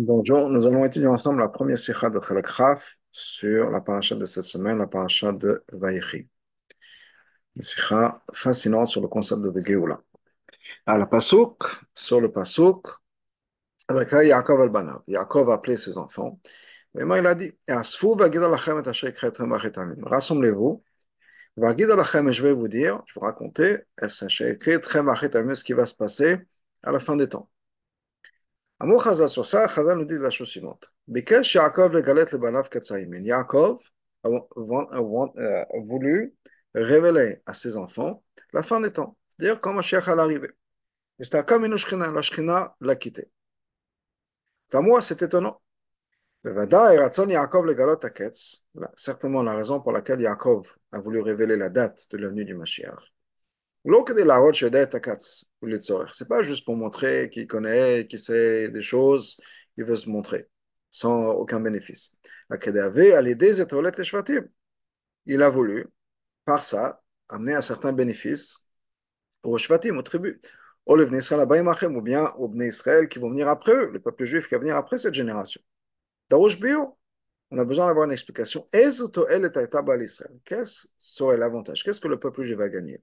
Bonjour, nous allons étudier ensemble la première sikha de Chalak Chaf sur la paracha de cette semaine, la paracha de Vaïchi. Une sikha fascinante sur le concept de Geoula. À la Pasuk, sur le Pasuk, avec Yaakov al-Banav. Yaakov a appelé ses enfants. Et moi, il a dit Rassemblez-vous. Je vais vous dire, je vais vous raconter ce qui va se passer à la fin des temps. Amour Chazal sur ça, Chazal nous dit la chose suivante. Bikesh Yaakov le galet le banav katsaimin. Yaakov a voulu révéler à ses enfants la fin des temps, c'est-à-dire quand Mashiach allait arriver. C'était comme une shchina, la shchina l'a quitté. Enfin, moi, c'est étonnant. Certainement la raison pour laquelle Yaakov a voulu révéler la date de la venue du Mashiach. C'est pas juste pour montrer qu'il connaît, qu'il sait des choses, il veut se montrer sans aucun bénéfice. Il a voulu, par ça, amener un certain bénéfice aux Shvatim, aux tribus. Ou bien aux Bnei Israël qui vont venir après eux, le peuple juif qui va venir après cette génération. On a besoin d'avoir une explication. Qu'est-ce serait l'avantage? Qu'est-ce que le peuple juif va gagner?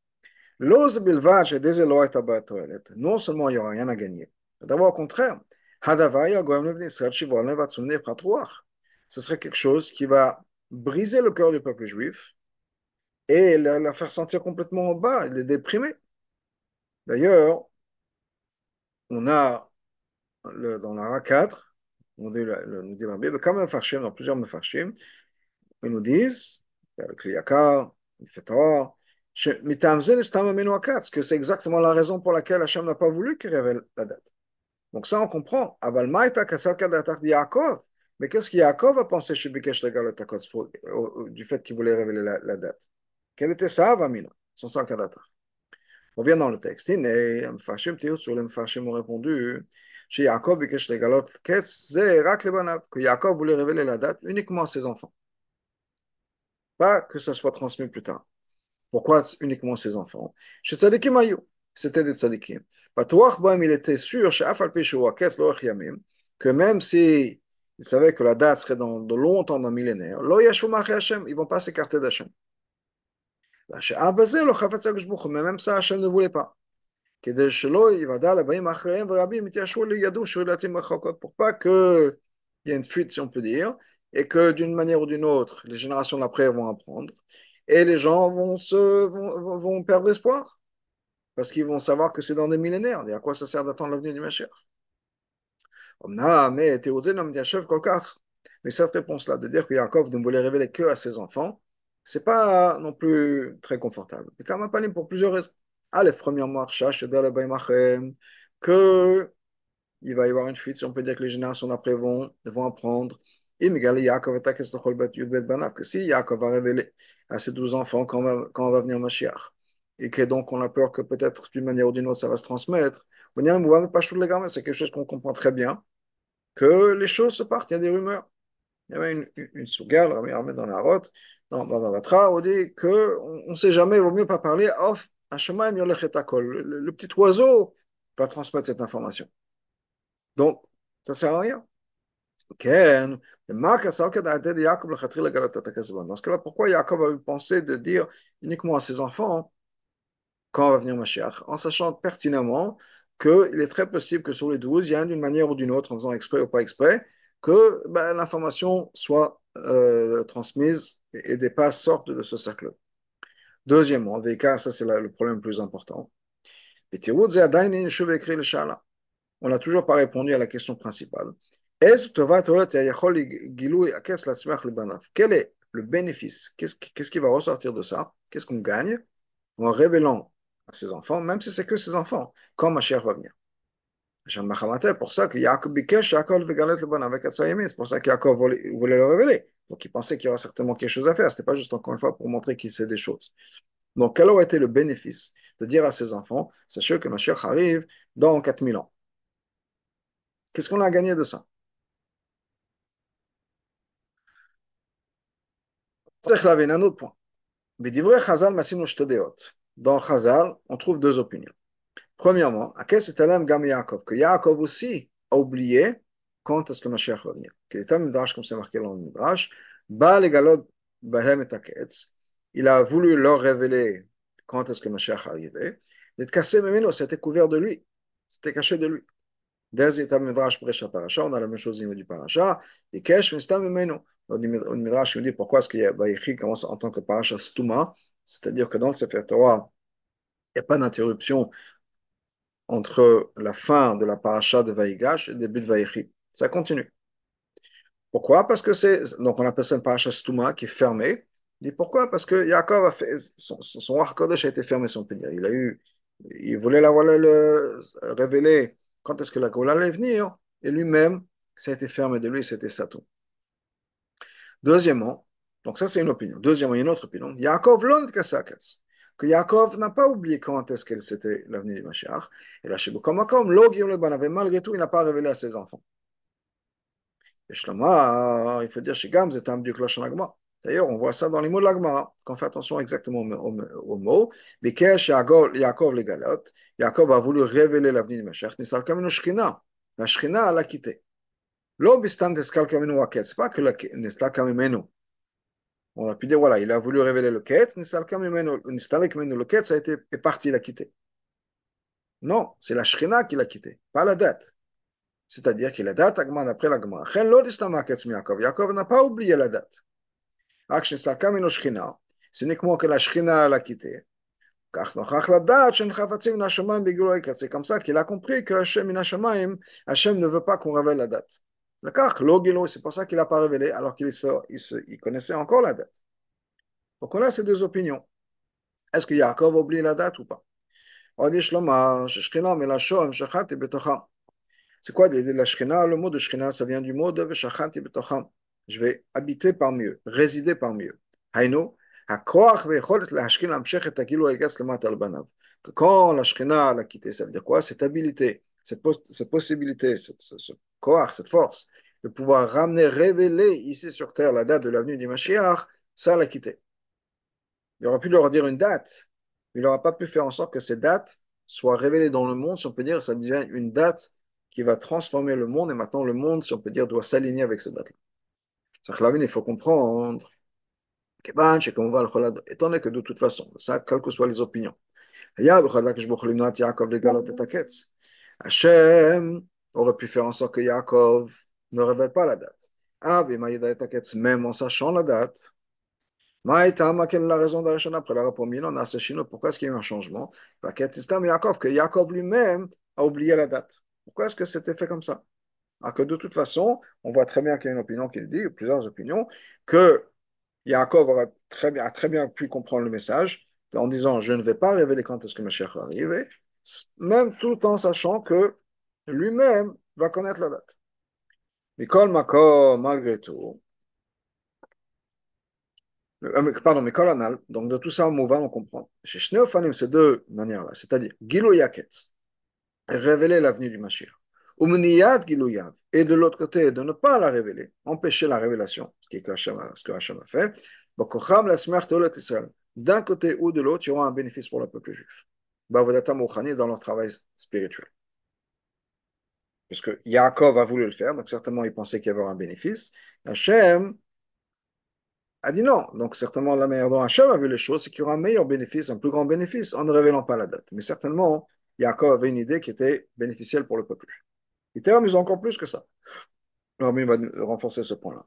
Non seulement il n'y aura rien à gagner. D'abord, au contraire, ce serait quelque chose qui va briser le cœur du peuple juif et la, faire sentir complètement en bas, les déprimer. D'ailleurs, on a dans la 4, on dit, le, nous dit quand même farshim, dans plusieurs mefarshim, ils nous disent, avec le yakar, le fetor, que c'est exactement la raison pour laquelle Hachem n'a pas voulu qu'il révèle la date. Donc ça, on comprend. Mais qu'est-ce que Yaakov a pensé du fait qu'il voulait révéler la, date Quelle était sa avamina, son sankadatar On vient dans le texte. Ont répondu que Yaakov voulait révéler la date uniquement à ses enfants. Pas que ça soit transmis plus tard. Pourquoi uniquement ses enfants? Chez Tzadikim Ayou, c'était des Tzadikim. il était sûr, que même si il savait que la date serait dans de longtemps, dans millénaire, ils ne vont pas s'écarter d'Hachem. Mais même ça, Hachem ne voulait pas. Pour pas qu'il y ait une fuite, si on peut dire, et que d'une manière ou d'une autre, les générations d'après vont apprendre et les gens vont, se, vont, perdre espoir. Parce qu'ils vont savoir que c'est dans des millénaires. Et à quoi ça sert d'attendre l'avenir du Mashiach? Mais cette réponse-là, de dire que Yaakov ne voulait révéler que à ses enfants, c'est pas non plus très confortable. Et quand même pour plusieurs raisons. Aleph, premièrement, que il va y avoir une fuite, si on peut dire que les générations d'après vont, vont apprendre que si Yaakov va révéler à ses douze enfants quand va, va venir Mashiach, et que donc on a peur que peut-être d'une manière ou d'une autre ça va se transmettre, c'est quelque chose qu'on comprend très bien, que les choses se partent, il y a des rumeurs. Il y avait une, une, une souga, dans la route, dans Bavatra, on dit qu'on ne sait jamais, il vaut mieux pas parler, off, le, le petit oiseau va transmettre cette information. Donc, ça ne sert à rien. Dans ce cas-là, pourquoi Yaakov a eu pensé de dire uniquement à ses enfants quand va venir Mashiach, en sachant pertinemment qu'il est très possible que sur les douze, il y a d'une manière ou d'une autre, en faisant exprès ou pas exprès, que ben, l'information soit euh, transmise et, des pas sortent de ce cercle. Deuxièmement, ça c'est le problème le plus important. On n'a toujours pas répondu à la question principale. Quel est le bénéfice Qu'est-ce qui va ressortir de ça Qu'est-ce qu'on gagne en révélant à ses enfants, même si c'est que ses enfants, quand Mashiach va venir C'est pour ça que Yaakov Bikesh, Yaakov Vegalet le bon avec. C'est pour ça voulait, le révéler. Donc il pensait qu'il y aurait certainement quelque chose à faire. Ce n'était pas juste encore une fois pour montrer qu'il sait des choses. Donc quel aurait été le bénéfice de dire à ses enfants Sachez que Mashiach arrive dans 4000 ans. Qu'est-ce qu'on a gagné de ça un autre point. Dans Chazal, on trouve deux opinions. Premièrement, que Yaakov aussi a oublié quand est-ce que Mashiach va venir. Il a voulu leur révéler quand est-ce que Mashiach arrivait. D'être cassé, mais c'était couvert de lui. C'était caché de lui. On a la même chose au niveau du Parasha. Et dit pourquoi est-ce que Vaïchi commence en tant que Parasha Stuma, c'est-à-dire que dans le Sefer Torah, il n'y a pas d'interruption entre la fin de la paracha de Vaïgash et le début de Vaïchi. Ça continue. Pourquoi Parce que c'est. Donc on appelle ça une paracha Stuma qui est fermée. Dit pourquoi Parce que Yaakov a fait. Son, son a été fermé, si on peut dire. Il a eu. Il voulait la le, révéler quand est-ce que la Gola allait venir, et lui-même, ça a été fermé de lui, c'était Satou. Deuxièmement, donc ça c'est une opinion. Deuxièmement, il y a une autre opinion. Yaakov l'on que Yaakov n'a pas oublié quand est-ce que c'était l'avenir du Mashiach. Et là, chez comme avait malgré tout, il n'a pas révélé à ses enfants. Et Shloma, il faut dire chez Gam, c'est un du Agma. D'ailleurs, on voit ça dans les mots de l'Agma, qu'on fait attention exactement aux, mots. Mais Yaakov les galotes, Yaakov a voulu révéler l'avenir du Mashiach, Nisal Kamenu Shkina. La Shkina l'a quitté. L'obistan Teskal Kamenu Waket, c'est pas que la Kamenu. On a pu dire, voilà, il a voulu révéler le quête, le quête, ça a été, est parti, il a quitté. Non, c'est la Shrina qui l'a quitté, pas la date. C'est-à-dire qu'il a date, Agman après la Gemara. Yaakov n'a pas oublié la date. C'est uniquement que la Shrina l'a quitté. C'est comme ça qu'il a compris que Hashem ne veut pas qu'on révèle la date. C'est pour ça qu'il n'a pas révélé, alors qu'il il connaissait encore la date. Donc on a ces deux opinions. Est-ce que Yaakov oublié la date ou pas C'est quoi la Shekhinah Le mot de Shekhinah, ça vient du mot de Je vais habiter parmi eux, résider parmi eux. Haino, quand la Shekhinah l'a quitté, ça veut dire quoi? Cette habilité, cette, cette possibilité, cette, ce, ce cette force de pouvoir ramener, révéler ici sur terre la date de l'avenue du Mashiach, ça l'a quitté. Il aurait pu leur dire une date, mais il n'aura pas pu faire en sorte que cette date soit révélée dans le monde, si on peut dire, ça devient une date qui va transformer le monde, et maintenant le monde, si on peut dire, doit s'aligner avec cette date-là. Il faut comprendre, étant donné que de toute façon, ça, quelles que soient les opinions, Hachem aurait pu faire en sorte que Yaakov ne révèle pas la date. Même en sachant la date, quelle est la raison après la rapport Milan, pourquoi est-ce qu'il y a eu un changement? Que Yaakov lui-même a oublié la date. Pourquoi est-ce que c'était fait comme ça? Alors que de toute façon, on voit très bien qu'il y a une opinion qui le dit, plusieurs opinions, que Yaakov a très bien pu comprendre le message en disant Je ne vais pas révéler quand est-ce que Mashiach va arriver, même tout en sachant que lui-même va connaître la date. Mikol Mako, malgré tout, euh, pardon, Mikol Anal, donc de tout ça on comprend. Chez Shneofanim, c'est deux manières-là, c'est-à-dire Gilo Yaketz, révéler l'avenir du Mashiach. Et de l'autre côté, de ne pas la révéler, empêcher la révélation, ce, que Hachem a fait. D'un côté ou de l'autre, il y aura un bénéfice pour le peuple juif. Dans leur travail spirituel puisque Yaakov a voulu le faire, donc certainement il pensait qu'il y avait un bénéfice. Hachem a dit non. Donc certainement la manière dont Hachem a vu les choses, c'est qu'il y aura un meilleur bénéfice, un plus grand bénéfice en ne révélant pas la date. Mais certainement, Yaakov avait une idée qui était bénéficielle pour le peuple. Il était amusant encore plus que ça. Il va renforcer ce point-là.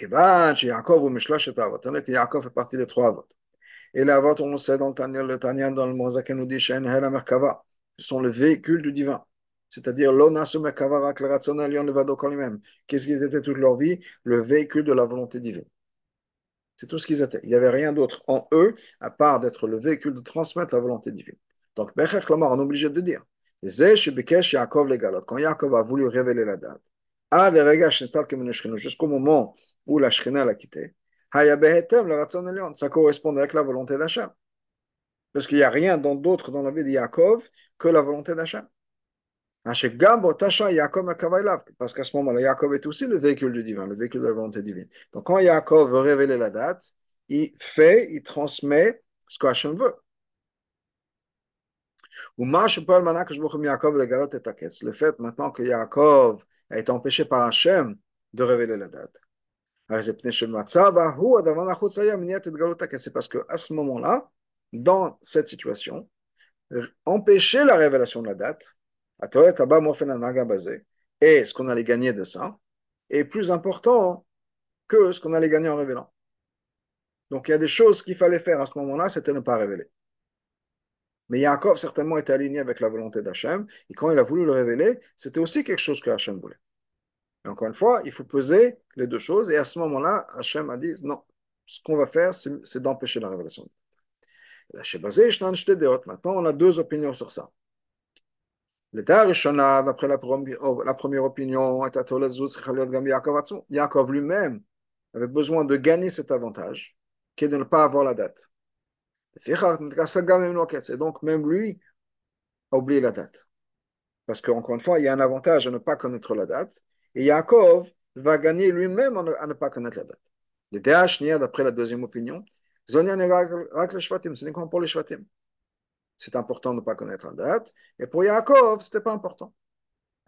Yaakov que Yaakov fait partie des trois votes. Et les votes, on le sait dans le Tanya, le Tanya dans le Mozak nous dit Ce sont le véhicule du divin c'est-à-dire Qu'est-ce qu'ils étaient toute leur vie? Le véhicule de la volonté divine. C'est tout ce qu'ils étaient. Il n'y avait rien d'autre en eux à part d'être le véhicule de transmettre la volonté divine. Donc, on est obligé de dire Quand Yaakov a voulu révéler la date, jusqu'au moment où la Shekhinah l'a quitté, ça correspondait avec la volonté d'Hachem. Parce qu'il n'y a rien d'autre dans la vie de Yaakov que la volonté d'Hachem. Parce qu'à ce moment-là, Yaakov est aussi le véhicule du divin, le véhicule de la volonté divine. Donc quand Yaakov veut révéler la date, il fait, il transmet ce qu'Hachem veut. Le fait maintenant que Yaakov a été empêché par Hachem de révéler la date. C'est parce qu'à ce moment-là, dans cette situation, empêcher la révélation de la date, et ce qu'on allait gagner de ça, est plus important que ce qu'on allait gagner en révélant. Donc il y a des choses qu'il fallait faire à ce moment-là, c'était ne pas révéler. Mais Yaakov certainement était aligné avec la volonté d'Hachem, et quand il a voulu le révéler, c'était aussi quelque chose que Hachem voulait. Et encore une fois, il faut peser les deux choses, et à ce moment-là, Hachem a dit non, ce qu'on va faire, c'est d'empêcher la révélation. Maintenant, on a deux opinions sur ça. L'état d'après la, première opinion, Yaakov lui-même avait besoin de gagner cet avantage, qui est de ne pas avoir la date. Et donc, même lui a oublié la date. Parce qu'encore une fois, il y a un avantage à ne pas connaître la date. Et Yaakov va gagner lui-même à ne pas connaître la date. Les d'après la deuxième opinion, c'est pour les Shvatim. C'est important de ne pas connaître la date. Et pour Yaakov, ce n'était pas important.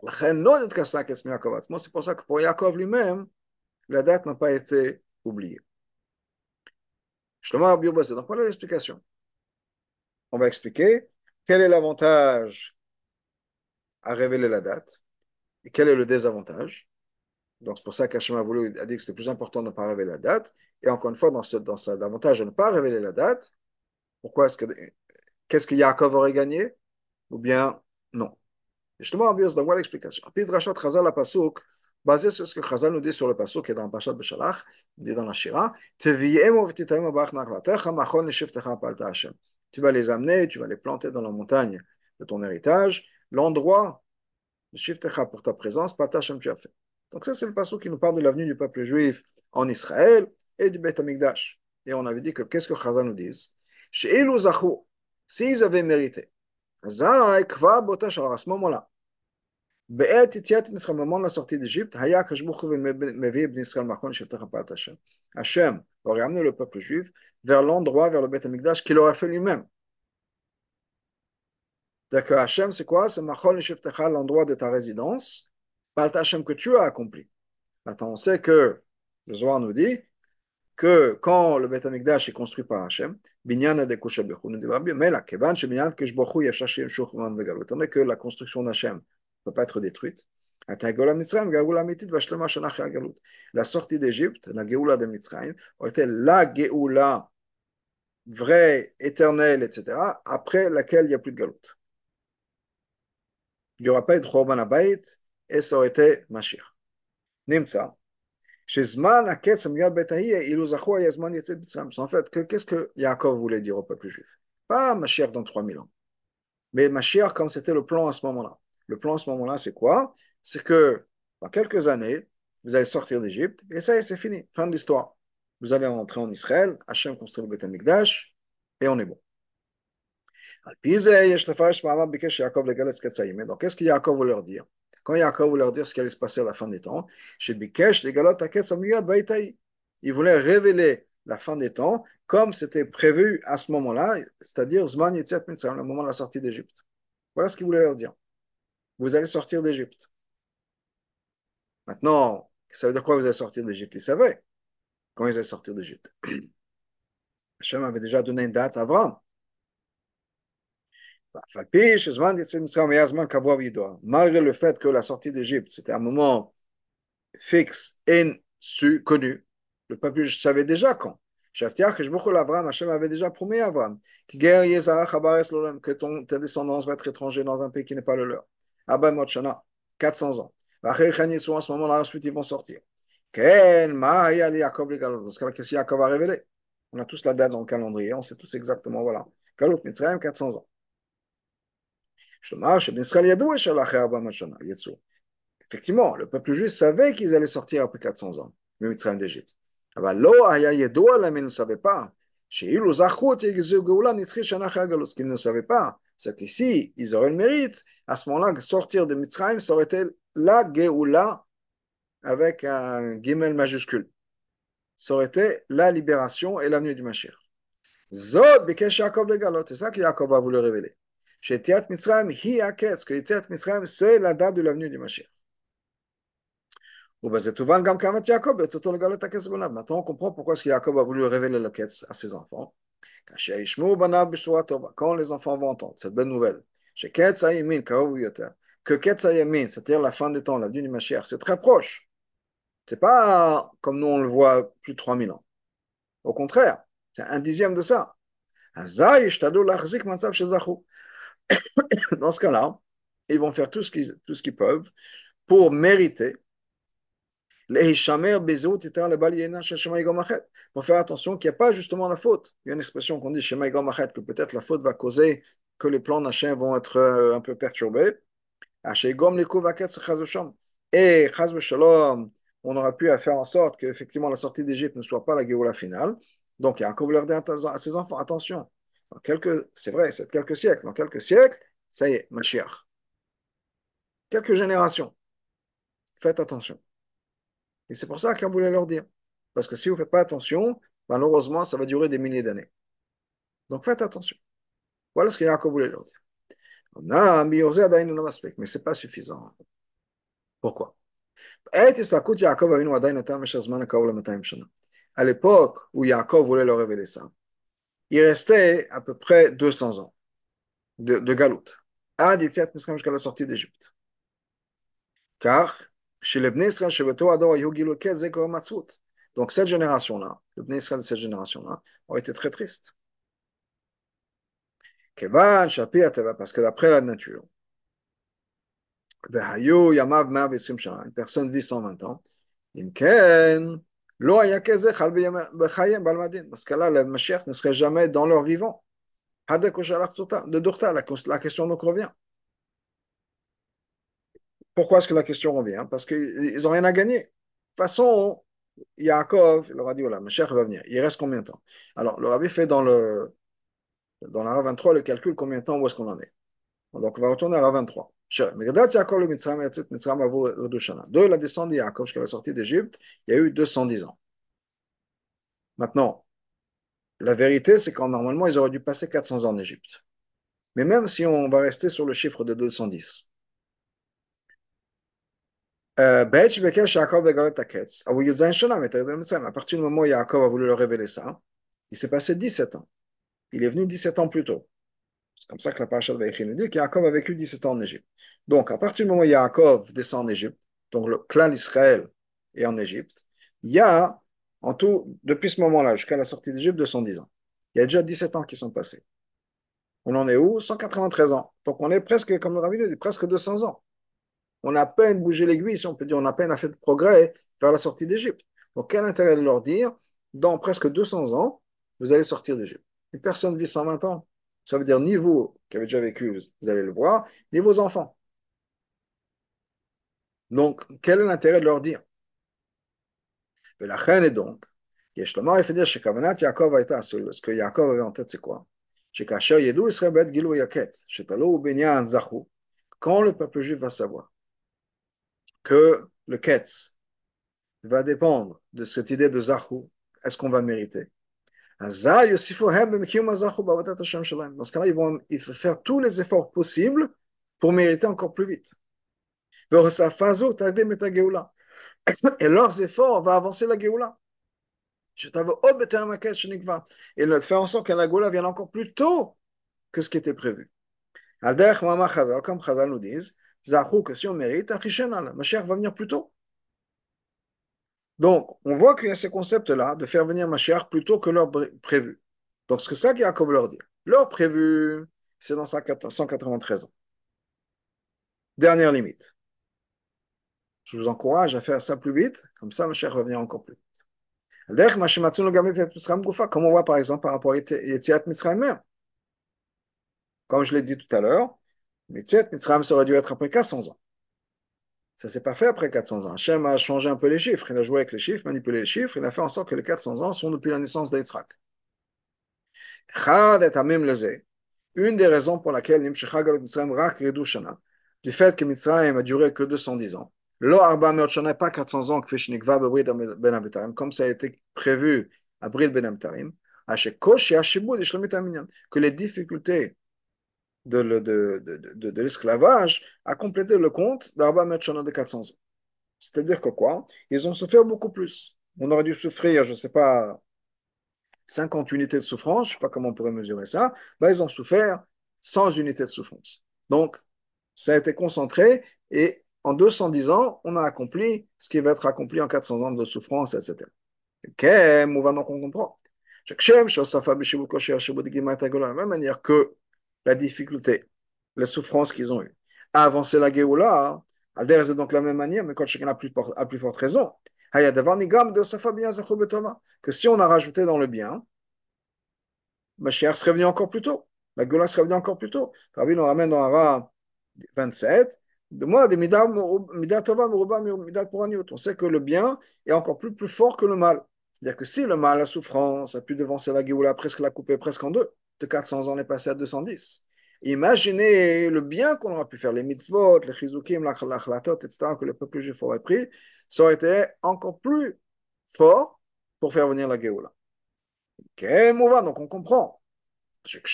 C'est pour ça que pour Yaakov lui-même, la date n'a pas été oubliée. Donc voilà l'explication? On va expliquer quel est l'avantage à révéler la date et quel est le désavantage. Donc c'est pour ça qu'Hachem a voulu a dit que c'était plus important de ne pas révéler la date. Et encore une fois, dans, ce, dans cet avantage de ne pas révéler la date, pourquoi est-ce que qu'est-ce que Yaakov aurait gagné? Ou bien non. Justement, on voit l'explication? Puis Rachat Chazal la Pasuk, basé sur ce que Chazal nous dit sur le Pasuk qui est dans le Pashat Beshalach, dit dans la Shira, tu vas les amener, tu vas les planter dans la montagne de ton héritage, l'endroit, le Shiftecha pour ta présence, Patachem tu as fait. Donc ça, c'est le passage qui nous parle de l'avenue du peuple juif en Israël et du Beth Amikdash. Et on avait dit que qu'est-ce que Chazal nous dit Chez s'ils avaient mérité, à ce moment-là, au moment de la sortie d'Égypte, Hachem aurait amené le peuple juif vers l'endroit, vers le Beth Amikdash qu'il aurait fait lui-même. D'accord, Hachem, c'est quoi C'est Machon Shiftecha, l'endroit de ta résidence, pas le Hachem que tu as accompli. Maintenant, on sait que le Zohar nous dit que quand le Beth Amikdash est construit par Hachem, Binyan de Kushabirchun, mais la Kevan, Sheminyan, Kishbochu, Yashashim, Shurman, Vegal, ne peut pas être détruite. La sortie d'Égypte, la Géoula de Mitzrayim, a été la Géoula vraie, éternelle, etc., après laquelle il n'y a plus de galoute. Il n'y aura pas eu de Chorban Abayit, et ça aurait été Mashiach. Nimtza. En fait, qu'est-ce que Yaakov voulait dire au peuple juif? Pas Mashiach dans 3000 ans, mais Mashiach comme c'était le plan à ce moment-là. Le plan à ce moment-là, c'est quoi? C'est que dans quelques années, vous allez sortir d'Égypte et ça y est, c'est fini. Fin de l'histoire. Vous allez rentrer en Israël, Hachem construit le Beth et on est bon. Donc, qu'est-ce que Yaakov veut leur dire? Quand Yaakov veut leur dire ce qui allait se passer à la fin des temps, il voulait révéler la fin des temps comme c'était prévu à ce moment-là, c'est-à-dire le moment de la sortie d'Égypte. Voilà ce qu'il voulait leur dire vous allez sortir d'Égypte. Maintenant, ça veut dire quoi vous allez sortir d'Égypte? Ils savaient quand ils allaient sortir d'Égypte. Hachem avait déjà donné une date à Avram. Malgré le fait que la sortie d'Égypte, c'était un moment fixe et connu, le peuple savait déjà quand. Hachem avait déjà promis à Avram que ta descendance va être étranger dans un pays qui n'est pas le leur. Abba Motshana, 400 ans. sont à ce moment-là, ensuite ils vont sortir. Qu'est-ce que Yaakov a révélé? On a tous la date dans le calendrier, on sait tous exactement, voilà. Galut Mitzrayim, 400 ans. Effectivement, le peuple juif savait qu'ils allaient sortir après 400 ans, le Mitzrayim d'Égypte. Mais ne savait pas. Qu'ils ne savaient pas, c'est qu'ici, ils auraient le mérite, à ce moment-là, sortir de Mitzrayim, ça aurait été la Geoula avec un guimel majuscule. Ça aurait été la libération et l'avenue du Mashiach. Zod Bikesh Yaakov le galot, c'est ça que Yaakov a voulu révéler. Chez Tiat Mitzrayim, hi akes, que Tiat Mitzrayim, c'est la date de l'avenue du Mashiach. Maintenant, on comprend pourquoi est-ce que Yaakov a voulu révéler le Ketz à ses enfants. Quand les enfants vont entendre cette bonne nouvelle, que c'est-à-dire la fin des temps, l'avenue du Mashiach, c'est très proche. C'est pas comme nous on le voit plus de 3000 ans. Au contraire, c'est un dixième de ça. Dans ce cas-là, ils vont faire tout ce qu'ils, tout ce qu'ils peuvent pour mériter pour faire attention qu'il n'y a pas justement la faute. Il y a une expression qu'on dit chez que peut-être la faute va causer que les plans d'Hachem vont être euh, un peu perturbés. Et on aura pu faire en sorte que effectivement la sortie d'Égypte ne soit pas la Géoula finale. Donc il y a encore leur dire à ses enfants, attention, c'est vrai, c'est quelques siècles, dans quelques siècles, ça y est, Mashiach. Quelques générations. Faites attention. Et c'est pour ça qu'on voulait leur dire. Parce que si vous ne faites pas attention, malheureusement, ça va durer des milliers d'années. Donc faites attention. Voilà ce que Yaakov voulait leur dire. Mais ce n'est pas suffisant. Pourquoi? À l'époque où Yaakov voulait leur révéler ça, il restait à peu près 200 ans de, de galoute. jusqu'à la sortie d'Égypte. Car chez les Bnei Israël, chez Donc cette génération-là, le Bnei Israël de cette génération-là, ont été très tristes. Parce que d'après la nature, une personne vit 120 ans, dans ce cas-là, le Mashiach ne serait jamais dans leur vivant. De la question donc revient. Pourquoi est-ce que la question revient? Parce qu'ils n'ont rien à gagner. De toute façon, Yaakov leur a dit voilà, Mashiach va venir. Il reste combien de temps? Alors, le rabbi fait dans, le, dans la 23 le calcul combien de temps, où est-ce qu'on en est? Donc, on va retourner à la 23. De la descente de Yaakov jusqu'à la sortie d'Égypte, il y a eu 210 ans. Maintenant, la vérité, c'est qu'en normalement, ils auraient dû passer 400 ans en Égypte. Mais même si on va rester sur le chiffre de 210, à partir du moment où Yaakov a voulu leur révéler ça, il s'est passé 17 ans. Il est venu 17 ans plus tôt. C'est comme ça que la parasha de Vaïchi nous dit qu'Yaakov a vécu 17 ans en Égypte. Donc, à partir du moment où Yaakov descend en Égypte, donc le clan d'Israël est en Égypte, il y a en tout, depuis ce moment-là jusqu'à la sortie d'Égypte, 210 ans. Il y a déjà 17 ans qui sont passés. On en est où? 193 ans. Donc on est presque, comme le rabbi dit, presque 200 ans on a à peine bougé l'aiguille, si on peut dire, on a à peine fait de progrès vers la sortie d'Égypte. Donc, quel intérêt de leur dire, dans presque 200 ans, vous allez sortir d'Égypte? Une personne vit 120 ans. Ça veut dire ni vous, qui avez déjà vécu, vous allez le voir, ni vos enfants. Donc, quel est l'intérêt de leur dire? La reine est donc, ce que Yaakov avait en tête, c'est quoi? Quand le peuple juif va savoir que le Ketz va dépendre de cette idée de Zahou. Est-ce qu'on va mériter? Dans ce cas-là, ils vont il faut faire tous les efforts possibles pour mériter encore plus vite. Et leurs efforts vont avancer la Géoula. Et de faire en sorte que la Géoula vienne encore plus tôt que ce qui était prévu. Comme Chazal nous disent, que si on mérite, Mashiach va venir plus tôt. Donc, on voit qu'il y a ce concept-là de faire venir Mashiach plus tôt que l'heure prévue. Donc, c'est ça qu'Yaakov leur dit. L'heure prévue, c'est dans 193 ans. Dernière limite. Je vous encourage à faire ça plus vite, comme ça Mashiach va venir encore plus vite. Comme on voit par exemple par rapport à Yetiat Mitzrayim. Comme je l'ai dit tout à l'heure, Mitzet, Mitzrayim, ça aurait dû être après 400 ans. Ça ne s'est pas fait après 400 ans. Hachem a changé un peu les chiffres. Il a joué avec les chiffres, manipulé les chiffres. Il a fait en sorte que les 400 ans sont depuis la naissance d'Yitzhak. Une des raisons pour laquelle du fait que Mitzrayim a duré que 210 ans, pas 400 ans, ben comme ça a été prévu à Brid Ben Amtarim, que les difficultés de, l'esclavage a complété le compte d'Arba Meot de 400 ans. C'est-à-dire que quoi? Ils ont souffert beaucoup plus. On aurait dû souffrir, je ne sais pas, 50 unités de souffrance, je ne sais pas comment on pourrait mesurer ça, ben, ils ont souffert 100 unités de souffrance. Donc, ça a été concentré et en 210 ans, on a accompli ce qui va être accompli en 400 ans de souffrance, etc. Ok, on donc on comprend. De la même manière que la difficulté, les souffrances qu'ils ont eues, à avancer la Géoula, Alder c'est donc la même manière, mais quand chacun a plus, a plus forte raison. Que si on a rajouté dans le bien, Mashiach serait venu encore plus tôt. La Géoula serait venue encore plus tôt. Rabbi nous ramène dans Ara 27, de moi, des On sait que le bien est encore plus, plus fort que le mal. C'est-à-dire que si le mal, la souffrance, a pu devancer la Géoula, presque la couper presque en deux, de 400 ans, on est passé à 210. Imaginez le bien qu'on aurait pu faire, les mitzvot, les chizukim, l'achlatot, etc., que le peuple juif aurait pris, ça aurait été encore plus fort pour faire venir la Géoula. donc on comprend. Donc,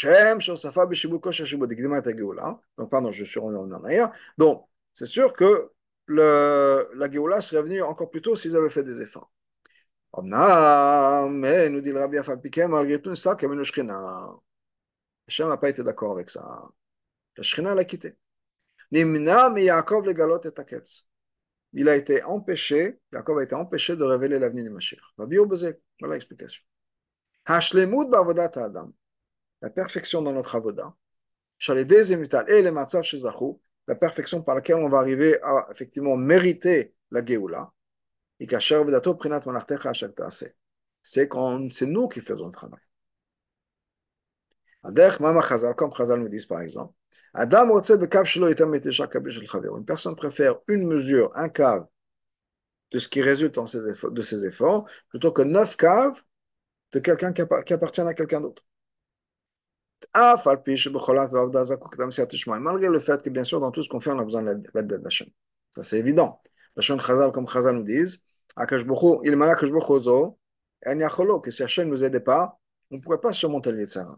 pardon, je suis revenu en arrière. Donc, c'est sûr que la Géoula serait venue encore plus tôt s'ils avaient fait des efforts. Mais nous dit le Rabbi malgré tout, ça. Hachem n'a pas été d'accord avec ça. La Shkina l'a quitté. Yaakov le. Il a été empêché, a été empêché de révéler l'avenir du Mashiach. Voilà l'explication. La perfection dans notre avoda, la perfection par laquelle on va arriver à effectivement mériter la geoula, c'est c'est nous qui faisons le travail. Comme Chazal nous dit par exemple, une personne préfère une mesure, un cave de ce qui résulte de ses efforts, plutôt que neuf caves de quelqu'un qui appartient à quelqu'un d'autre. Malgré le fait que, bien sûr, dans tout ce qu'on fait, on a besoin de l'aide d'Hachem. Ça, c'est évident. Hachem Chazal, comme Chazal nous disent, il je que si Hachem ne nous aidait pas, on ne pourrait pas surmonter le Yitzhara.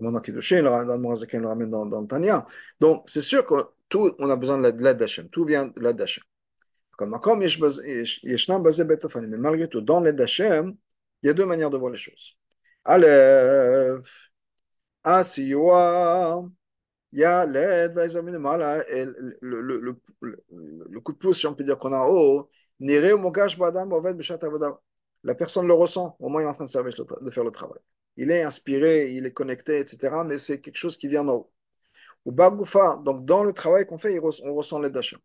Le ramène dans, dans Tania. Donc, c'est sûr que tout, on a besoin de l'aide d'Hachem. Tout vient de l'aide d'Hachem. Comme mais malgré tout, dans l'aide d'Hachem, il y a deux manières de voir les choses. Aleph, Asiwa, Yaled, le, le, le, le coup de pouce, si on peut dire qu'on a haut, la personne le ressent, au moins il est en train de, servir, de faire le travail. Il est inspiré, il est connecté, etc. Mais c'est quelque chose qui vient d'en haut. Ou Babgoufa, donc dans le travail qu'on fait, on ressent l'aide d'Hachem.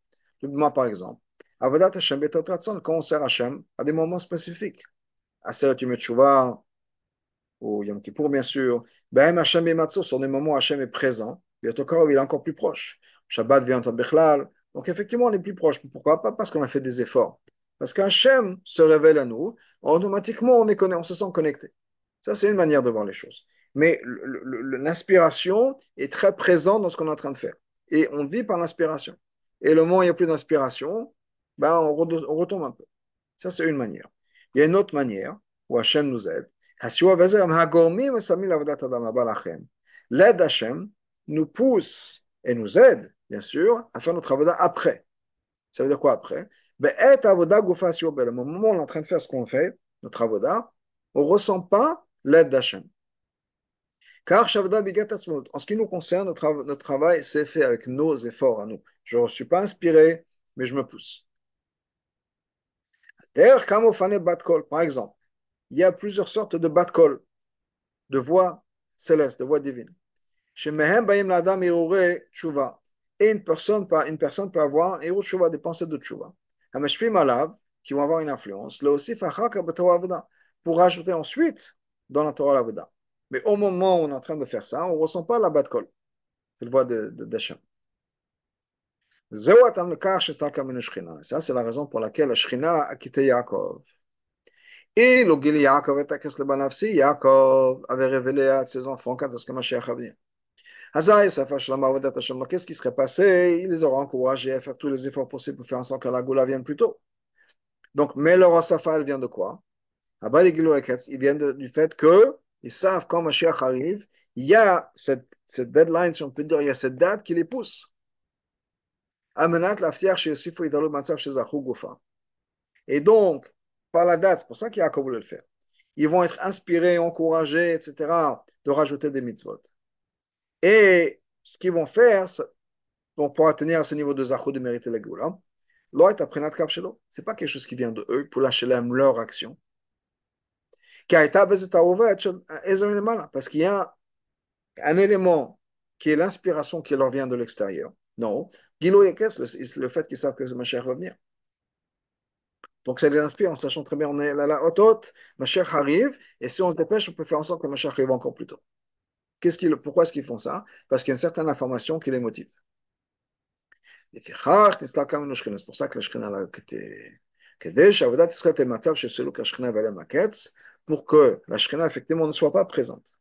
Moi, par exemple, Avodat Hashem quand on sert Hachem à des moments spécifiques. Aseret Yom ou Yom Kippour, bien sûr. Ben Hashem et Matzot sont des moments où Hashem est présent. Et il est encore plus proche. Shabbat vient en Bechlal. Donc, effectivement, on est plus proche. Pourquoi Pas? Parce qu'on a fait des efforts. Parce qu'Hachem se révèle à nous, automatiquement, on se sent connecté. Ça, c'est une manière de voir les choses. Mais l'inspiration est très présente dans ce qu'on est en train de faire. Et on vit par l'inspiration. Et le moment où il n'y a plus d'inspiration, ben, on, retombe un peu. Ça, c'est une manière. Il y a une autre manière où Hachem nous aide. L'aide d'Hachem nous pousse et nous aide, bien sûr, à faire notre avoda après. Ça veut dire quoi après? Le moment où on est en train de faire ce qu'on fait, notre avoda, on ne ressent pas l'aide d'Hachem. Car en ce qui nous concerne, notre, travail s'est fait avec nos efforts à nous. Je ne suis pas inspiré, mais je me pousse. Par exemple, il y a plusieurs sortes de bat de voix célestes, de voix divines. Et une personne, une personne peut avoir des pensées de Tshuva. Qui vont avoir une influence. Là aussi, pour rajouter ensuite dans la Torah Lavada. Mais au moment où on est en train de faire ça, on ne ressent pas la bat C'est le voie d'Hachem. Ça, c'est la raison pour laquelle la Shrina a quitté Yaakov. Et le Gili Yaakov et Akes le Banafsi, Yaakov avait révélé à ses enfants quand est-ce que Mashiach va venir. Qu'est-ce qui serait passé? Il les aura encouragés à faire tous les efforts possibles pour faire en sorte que la Goula vienne plus tôt. Donc, mais leur Safa, elle vient de quoi? Il vient du fait qu'ils savent quand Mashiach arrive, il y a cette, cette deadline, si on peut dire, il y a cette date qui les pousse. Et donc, par la date, c'est pour ça qu'Yaakov voulait le faire. Ils vont être inspirés, encouragés, etc., de rajouter des mitzvot. Et ce qu'ils vont faire, pour pouvoir atteindre ce niveau de Zachou de mériter la Goula, ce n'est pas quelque chose qui vient de eux pour lâcher leur action. Parce qu'il y a un élément qui est l'inspiration qui leur vient de l'extérieur. Non. Gilo le fait qu'ils savent que ma chère va venir. Donc ça les inspire en sachant très bien, on est là, là, haute, haute, ma chère arrive, et si on se dépêche, on peut faire en sorte que ma chère arrive encore plus tôt. Qu'est-ce pourquoi est-ce qu'ils font ça? Parce qu'il y a une certaine information qui les motive. C'est pour ça que la Shekhinah a quitté. Pour que la Shekhinah effectivement ne soit pas présente.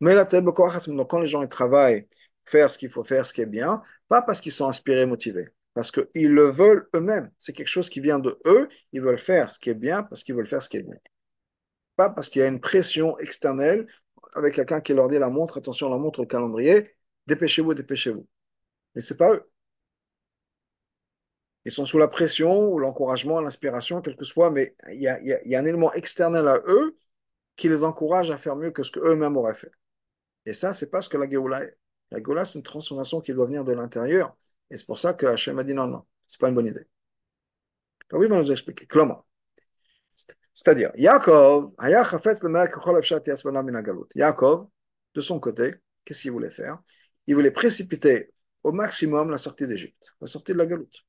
Mais la quand les gens travaillent, faire ce qu'il faut faire, ce qui est bien, pas parce qu'ils sont inspirés, motivés, parce qu'ils le veulent eux-mêmes. C'est quelque chose qui vient de eux, ils veulent faire ce qui est bien parce qu'ils veulent faire ce qui est bien. Pas parce qu'il y a une pression externe avec quelqu'un qui leur dit la montre, attention, la montre au calendrier, dépêchez-vous, dépêchez-vous. Mais ce n'est pas eux. Ils sont sous la pression ou l'encouragement, l'inspiration, quel que soit, mais il y a, un élément externe à eux qui les encourage à faire mieux que ce qu'eux-mêmes auraient fait. Et ça, c'est pas ce que la Géoula est. La Géoula, c'est une transformation qui doit venir de l'intérieur. Et c'est pour ça que Hachem a dit non, non, c'est pas une bonne idée. Donc, il va nous expliquer. Comment c'est-à-dire, Yaakov, Yaakov, de son côté, qu'est-ce qu'il voulait faire? Il voulait précipiter au maximum la sortie d'Égypte, la sortie de la galoute.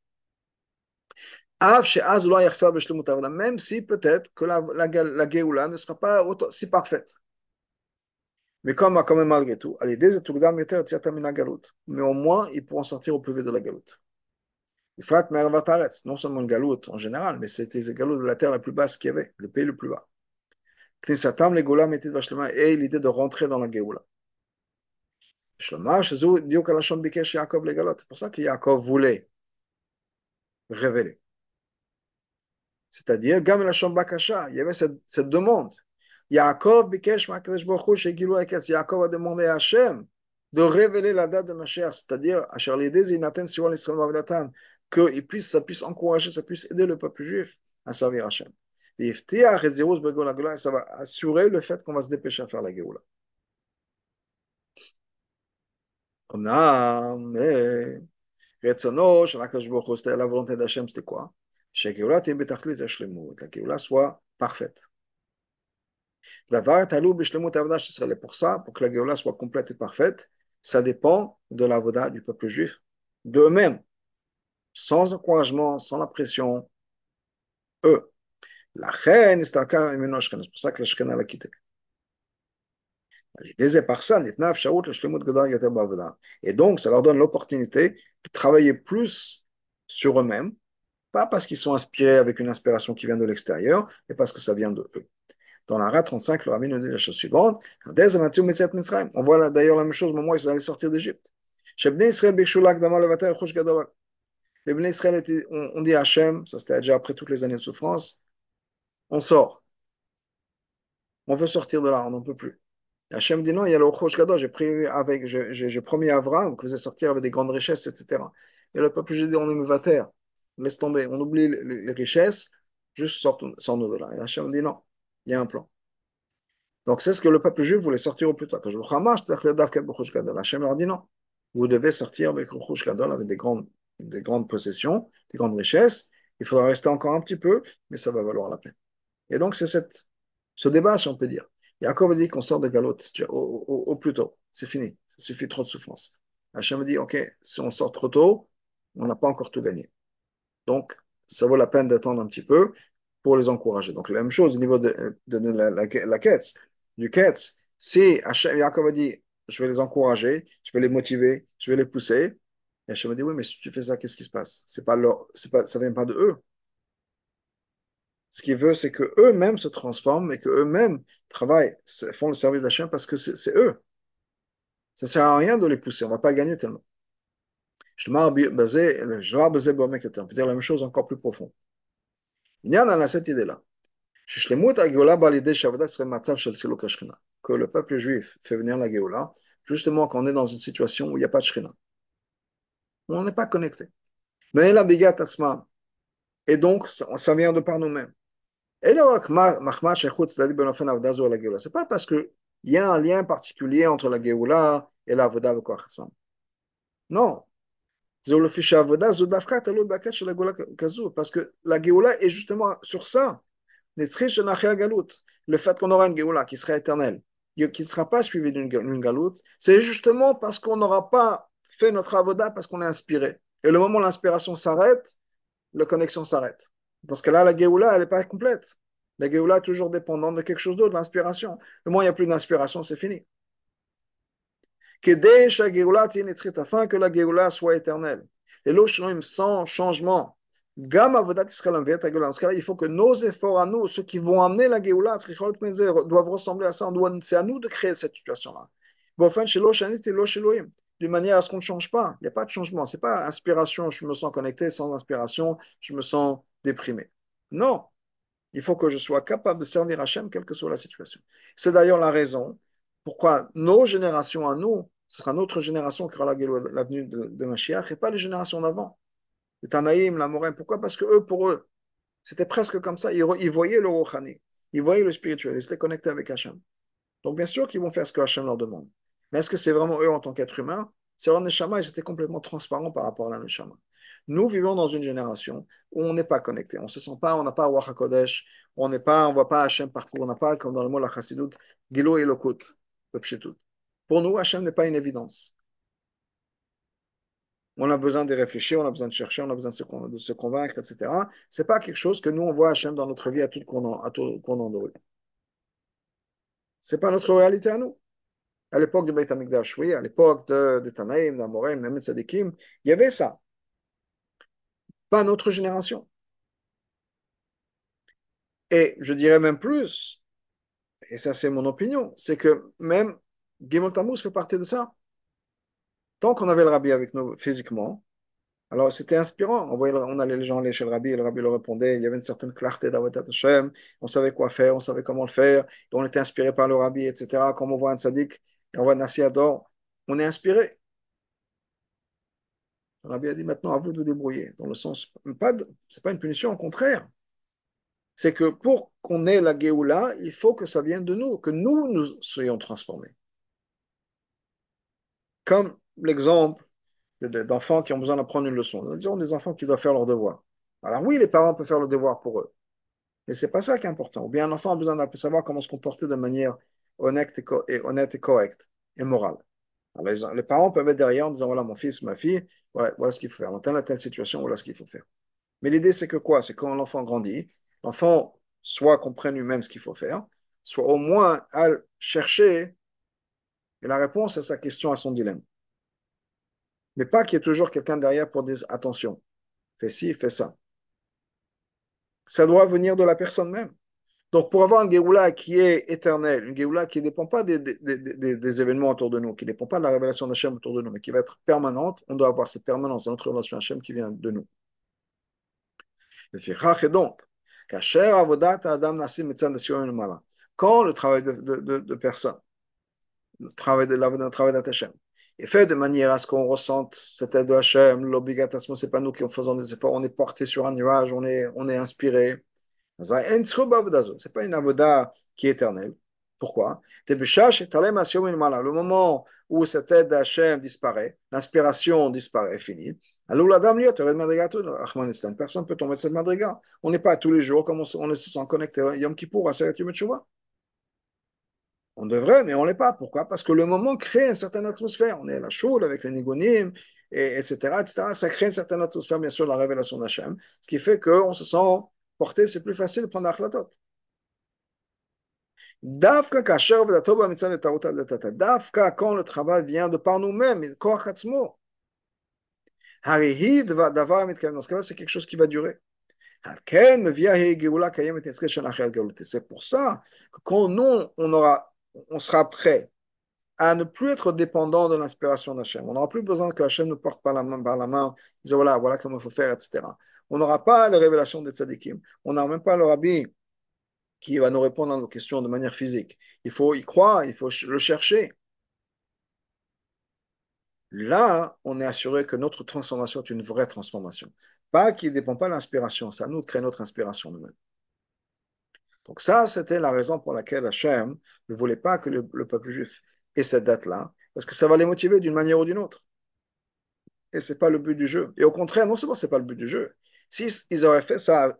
Même si peut-être que la, la, la Géoula ne sera pas si parfaite. Mais comme, quand même malgré tout, mais au moins ils pourront sortir au plus vite de la galoute. Non seulement une galoute en général, mais c'était les galoutes de la terre la plus basse qu'il y avait, le pays le plus bas. Et l'idée de rentrer dans la Géoula. C'est pour ça que Yaakov voulait révéler. C'est-à-dire, il y avait cette, cette demande. Yaakov Yaakov a demandé à Hachem de révéler la date de ma chère, c'est-à-dire, que puisse, ça puisse encourager, ça puisse aider le peuple juif à servir Hachem. Et ça va assurer le fait qu'on va se dépêcher à faire la Géoula. Mais, la volonté d'Hachem, c'était quoi? La Géoula soit parfaite. Pour ça, pour que la Géoula soit complète et parfaite, ça dépend de la voda du peuple juif, d'eux-mêmes, sans encouragement, sans la pression, eux. La reine, c'est pour ça que la Shekhinah l'a quitté. Et donc, ça leur donne l'opportunité de travailler plus sur eux-mêmes, pas parce qu'ils sont inspirés avec une inspiration qui vient de l'extérieur, mais parce que ça vient de eux. Dans la RA 35, le Rabbi nous dit la chose suivante. On voit d'ailleurs la même chose au moment où ils allaient sortir d'Égypte. Les Bnei Israël, on dit à Hachem, ça c'était déjà après toutes les années de souffrance, on sort. On veut sortir de là, on n'en peut plus. Hachem dit non, il y a le Rosh Gadol, j'ai pris avec, j'ai promis à Abraham que vous allez sortir avec des grandes richesses, etc. Et le peuple, j'ai dit, on est terre, laisse tomber, on oublie les, richesses, juste sort-nous de là. Et Hachem dit non il y a un plan. Donc c'est ce que le peuple juif voulait sortir au plus je Hachem leur dit non. Vous devez sortir avec avec des grandes, des grandes possessions, des grandes richesses. Il faudra rester encore un petit peu, mais ça va valoir la peine. Et donc c'est ce débat, si on peut dire. Yaakov dit qu'on sort de galoute au, au, plus tôt. C'est fini. Ça suffit trop de souffrance. Hachem dit, OK, si on sort trop tôt, on n'a pas encore tout gagné. Donc, ça vaut la peine d'attendre un petit peu pour les encourager. Donc, la même chose au niveau de, la, quête, du quête. Si Hachem, Yaakov a dit, je vais les encourager, je vais les motiver, je vais les pousser. Et Hachem me dit, oui, mais si tu fais ça, qu'est-ce qui se passe? Pas, Ça ne vient pas de eux. Ce qu'il veut, c'est que eux-mêmes se transforment et que eux-mêmes travaillent, font le service d'Hachem parce que c'est eux. Ça ne sert à rien de les pousser, on ne va pas gagner tellement. Je peut dire la même chose encore plus profond. Il y en a cette idée-là. Que le peuple juif fait venir la Géoula, justement quand on est dans une situation où il n'y a pas de Shrina. On n'est pas connecté. Mais la bigat Et donc, ça vient de par nous-mêmes. Et là, c'est pas parce qu'il y a un lien particulier entre la Géoula et la Voda Non. Parce que la Géoula est justement sur ça. Le fait qu'on aura une Géoula qui sera éternelle, qui ne sera pas suivie d'une galoute, c'est justement parce qu'on n'aura pas fait notre avoda parce qu'on est inspiré. Et le moment où l'inspiration s'arrête, la connexion s'arrête. Parce que là, la Géoula, elle n'est pas complète. La Géoula est toujours dépendante de quelque chose d'autre, l'inspiration. Le moment où il n'y a plus d'inspiration, c'est fini. Afin que la Géoula soit éternelle. Et l'Oshonim sans changement. Dans ce cas-là, il faut que nos efforts à nous, ceux qui vont amener la Géoula, doivent ressembler à ça. C'est à nous de créer cette situation-là. D'une manière à ce qu'on ne change pas. Il n'y a pas de changement. Ce n'est pas inspiration, je me sens connecté. Sans inspiration, je me sens déprimé. Non. Il faut que je sois capable de servir Hachem, quelle que soit la situation. C'est d'ailleurs la raison pourquoi nos générations à nous, ce sera notre génération qui aura la venue de, de et pas les générations d'avant. Les Tanaïm, la Morin. Pourquoi? Parce que eux, pour eux, c'était presque comme ça. Ils, voyaient le Rouhani, ils voyaient le spirituel, ils étaient connectés avec Hachem. Donc, bien sûr qu'ils vont faire ce que Hachem leur demande. Mais est-ce que c'est vraiment eux en tant qu'êtres humains? C'est leur Neshama, ils étaient complètement transparents par rapport à la Neshama. Nous vivons dans une génération où on n'est pas connecté. On ne se sent pas, on n'a pas Wach HaKodesh, on n'est pas, on voit pas Hachem partout, on n'a pas, comme dans le mot la Chassidut, Gilo et Lokut, Pour nous, Hachem n'est pas une évidence. On a besoin de réfléchir, on a besoin de chercher, on a besoin de se, convaincre, etc. Ce n'est pas quelque chose que nous, on voit Hachem dans notre vie à tout qu'on en, Ce n'est pas notre réalité à nous. À l'époque du Beit HaMikdash, oui, à l'époque de, Tanaïm, d'Amorem, même Sadikim, il y avait ça. Pas notre génération. Et je dirais même plus, et ça c'est mon opinion, c'est que même Gimel Tammuz fait partie de ça tant qu'on avait le rabbi avec nous physiquement, alors c'était inspirant. On, voyait, on allait les gens aller chez le rabbi, le rabbi leur répondait. Il y avait une certaine clarté d'Avodat Hashem. On savait quoi faire, on savait comment le faire. on était inspiré par le rabbi, etc. Comme on voit un tzaddik, on voit Nassi Ador, on est inspiré. Le rabbi a dit maintenant à vous de vous débrouiller. Dans le sens, pas c'est pas une punition, au contraire. C'est que pour qu'on ait la Géoula, il faut que ça vienne de nous, que nous nous soyons transformés. Comme l'exemple d'enfants qui ont besoin d'apprendre une leçon. Nous disons des enfants qui doivent faire leur devoir. Alors oui, les parents peuvent faire le devoir pour eux. Mais ce n'est pas ça qui est important. Ou bien un enfant a besoin de savoir comment se comporter de manière honnête et, honnête et correcte et morale. Alors, les, parents peuvent être derrière en disant voilà mon fils, ma fille, voilà, ce qu'il faut faire. Dans telle telle situation, voilà ce qu'il faut faire. Mais l'idée c'est que quoi? C'est quand l'enfant grandit, l'enfant soit comprenne lui-même ce qu'il faut faire, soit au moins à chercher la réponse à sa question, à son dilemme mais pas qu'il y ait toujours quelqu'un derrière pour dire attention, fais ci, fais ça. Ça doit venir de la personne même. Donc, pour avoir une Géoula qui est éternelle, une Géoula qui ne dépend pas des, événements autour de nous, qui ne dépend pas de la révélation d'Hachem autour de nous, mais qui va être permanente, on doit avoir cette permanence dans notre relation Hachem qui vient de nous. Et donc, quand le travail de, de personne, le travail de le travail d'Hachem, et fait de manière à ce qu'on ressente cette aide de Hachem, l'obligation, ce n'est pas nous qui en faisons des efforts, on est porté sur un nuage, on est, on est inspiré. Ce n'est pas une avoda qui est éternelle. Pourquoi? Le moment où cette aide d'Hachem disparaît, l'inspiration disparaît, finit. Alors la dame personne ne peut tomber de cette madriga. On n'est pas tous les jours comme on, se sent connecté Yom Kippour à on devrait, mais on ne l'est pas. Pourquoi? Parce que le moment crée une certaine atmosphère. On est à la choule avec les nigonim, et, etc., etc. Ça crée une certaine atmosphère, bien sûr, la révélation d'Hachem. Ce qui fait qu'on se sent porté, c'est plus facile de prendre la Dafka quand le travail vient de par nous-mêmes. Dans ce cas-là, c'est quelque chose qui va durer. C'est pour ça que quand nous, on, aura, on sera prêt à ne plus être dépendant de l'inspiration d'Hachem. On n'aura plus besoin que Hachem nous porte par la main, par la main, voilà, voilà comment il faut faire, etc. On n'aura pas les révélations des tzadikim. On n'aura même pas le rabbi qui va nous répondre à nos questions de manière physique. Il faut y croire, il faut le chercher. Là, on est assuré que notre transformation est une vraie transformation. Pas qui ne dépend pas de l'inspiration, à nous de créer notre inspiration nous-mêmes. Donc ça, c'était la raison pour laquelle Hachem ne voulait pas que le, peuple juif ait cette date-là, parce que ça va les motiver d'une manière ou d'une autre. Et ce n'est pas le but du jeu. Et au contraire, non seulement ce n'est pas le but du jeu, s'ils ils auraient fait ça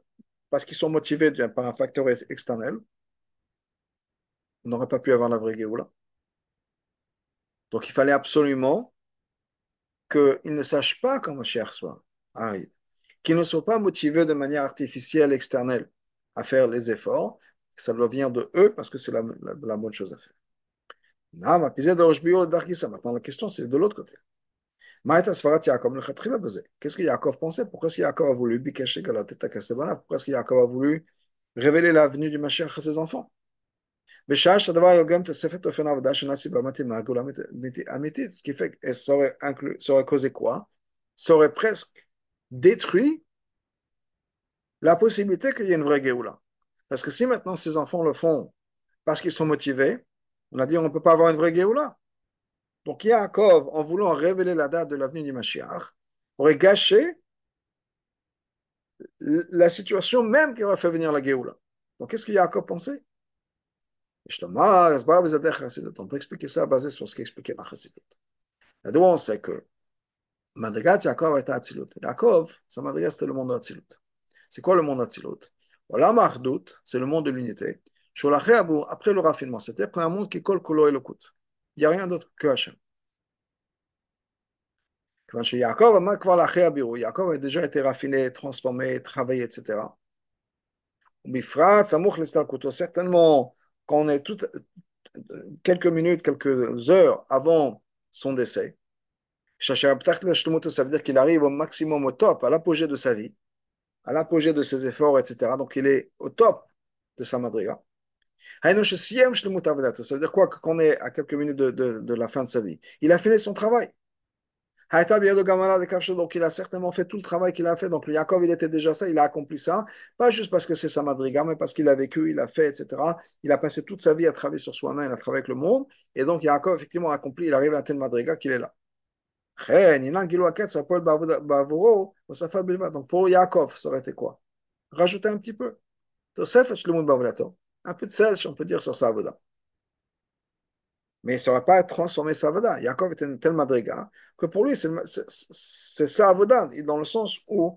parce qu'ils sont motivés par un facteur externel, on n'aurait pas pu avoir la vraie Géoula. Donc il fallait absolument qu'ils ne sachent pas comment cher soit arrive, qu'ils ne soient pas motivés de manière artificielle, externelle, à faire les efforts. Ça doit venir de eux parce que c'est la, bonne chose à faire. Maintenant, la question, c'est de l'autre côté. Qu'est-ce que Yaakov pensait Pourquoi est-ce que Yaakov a voulu Pourquoi est-ce que Yaakov a voulu révéler l'avenue du Mashiach à ses enfants ce qui fait que ça aurait, ça aurait causé quoi Ça aurait presque détruit la possibilité qu'il y ait une vraie Géoula. Parce que si maintenant ces enfants le font parce qu'ils sont motivés, on a dit on ne peut pas avoir une vraie Géoula. Donc Yaakov, en voulant révéler la date de l'avenue du Mashiach, aurait gâché la situation même qui aurait fait venir la Géoula. Donc qu'est-ce que Yaakov pensait? On peut expliquer ça basé sur ce qu'expliquait la Chassidut. D'où on sait que Madrigat Yaakov était Atzilut. Yaakov, sa Madrigat, c'était le monde d'Atzilut. C'est quoi le monde d'Atzilut Olam Achdut, c'est le monde de l'unité. Après le raffinement, c'était un monde qui colle Kulo et le Kout. Il n'y a rien d'autre que Hachem. Yaakov a déjà été raffiné, transformé, travaillé, etc. Certainement quand on est quelques minutes, quelques heures avant son décès, ça veut dire qu'il arrive au maximum, au top, à l'apogée de sa vie, à l'apogée de ses efforts, etc. Donc il est au top de sa madriga. Ça veut dire quoi? Qu'on est à quelques minutes de, la fin de sa vie. Il a fini son travail. Donc il a certainement fait tout le travail qu'il a fait. Donc le Yaakov, il était déjà ça, il a accompli ça. Pas juste parce que c'est sa madriga, mais parce qu'il a vécu, il a fait, etc. Il a passé toute sa vie à travailler sur soi-même, il a travaillé avec le monde. Et donc Yaakov, effectivement, a accompli, il arrive à tel madriga qu'il est là. Donc pour Yaakov, ça aurait été quoi? Rajouter un petit peu. Un peu de sel, si on peut dire, sur sa avoda mais ça n'aurait pas transformé sa avoda. Yaakov était une telle madriga que pour lui, c'est sa avoda, dans le sens où,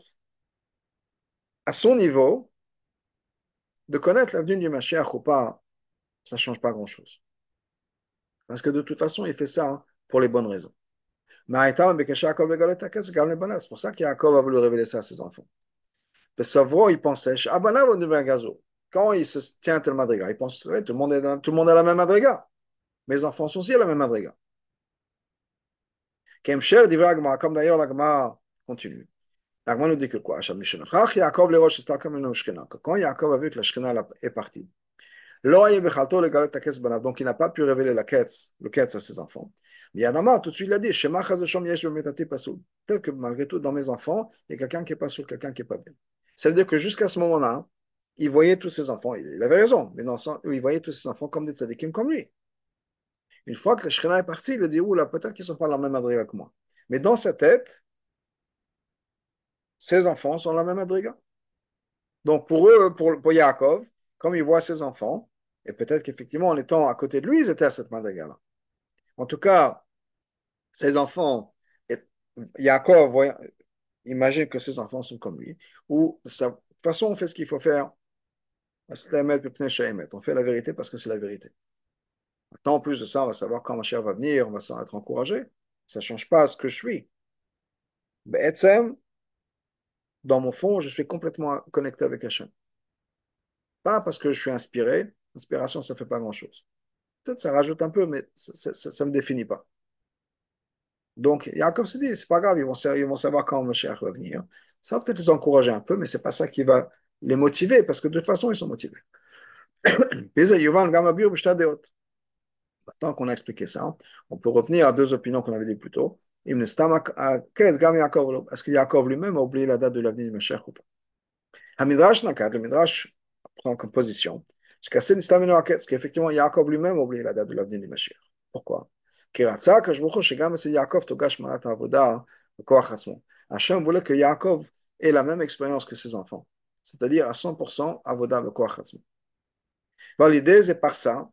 à son niveau, de connaître l'avenue du Mashiach ou pas, ça ne change pas grand-chose. Parce que de toute façon, il fait ça pour les bonnes raisons. C'est pour ça qu'Yaakov a voulu révéler ça à ses enfants. Savro, il pensait, quand il se tient tel madriga, il pense, tout, le monde est tout le monde a la même madriga. Mes enfants sont aussi à la même adrega. Comme d'ailleurs l'agma continue. L'agma nous dit que quoi? Quand Yaakov a vu que la Shekhinah est partie, donc il n'a pas pu révéler la quête, le quête à ses enfants. Mais Yadama, tout de suite, il a dit Peut-être que malgré tout, dans mes enfants, il y a quelqu'un qui n'est pas sûr, quelqu'un qui n'est pas bien. Ça veut dire que jusqu'à ce moment-là, il voyait tous ses enfants, il avait raison, mais dans il voyait tous ses enfants comme des tzadikim comme lui. Une fois que le Shekhinah est parti, il dit, oula, peut-être qu'ils ne sont pas la même adriga que moi. Mais dans sa tête, ses enfants sont la même adriga. Donc pour eux, pour, pour Yaakov, comme il voit ses enfants, et peut-être qu'effectivement, en étant à côté de lui, ils étaient à cette madriga-là. En tout cas, ses enfants, Yaakov imagine que ses enfants sont comme lui, ou de toute façon, on fait ce qu'il faut faire. On fait la vérité parce que c'est la vérité. Maintenant, en plus de ça, on va savoir quand ma chère va venir, on va s'en être encouragé. Ça ne change pas ce que je suis. Mais dans mon fond, je suis complètement connecté avec Hachem. Pas parce que je suis inspiré, Inspiration, ça ne fait pas grand-chose. Peut-être ça rajoute un peu, mais ça ne me définit pas. Donc, Yaakov se dit, c'est pas grave, ils vont, savoir quand Moshiach va venir. Ça va peut-être les encourager un peu, mais c'est pas ça qui va les motiver, parce que de toute façon, ils sont motivés. Maintenant qu'on a expliqué ça, on peut revenir à deux opinions qu'on avait dit plus tôt. Est-ce que Yaakov lui-même a oublié la date de l'avenir de Mashiach ou pas? Hamidrash Nakat, le Midrash prend comme position parce qu'effectivement Yaakov lui-même a oublié la date de l'avenir de Mashiach? Pourquoi? Hachem voulait que Yaakov ait la même expérience que ses enfants, c'est-à-dire à 100% Avodah Bekoach Hatzmo. L'idée, c'est par ça,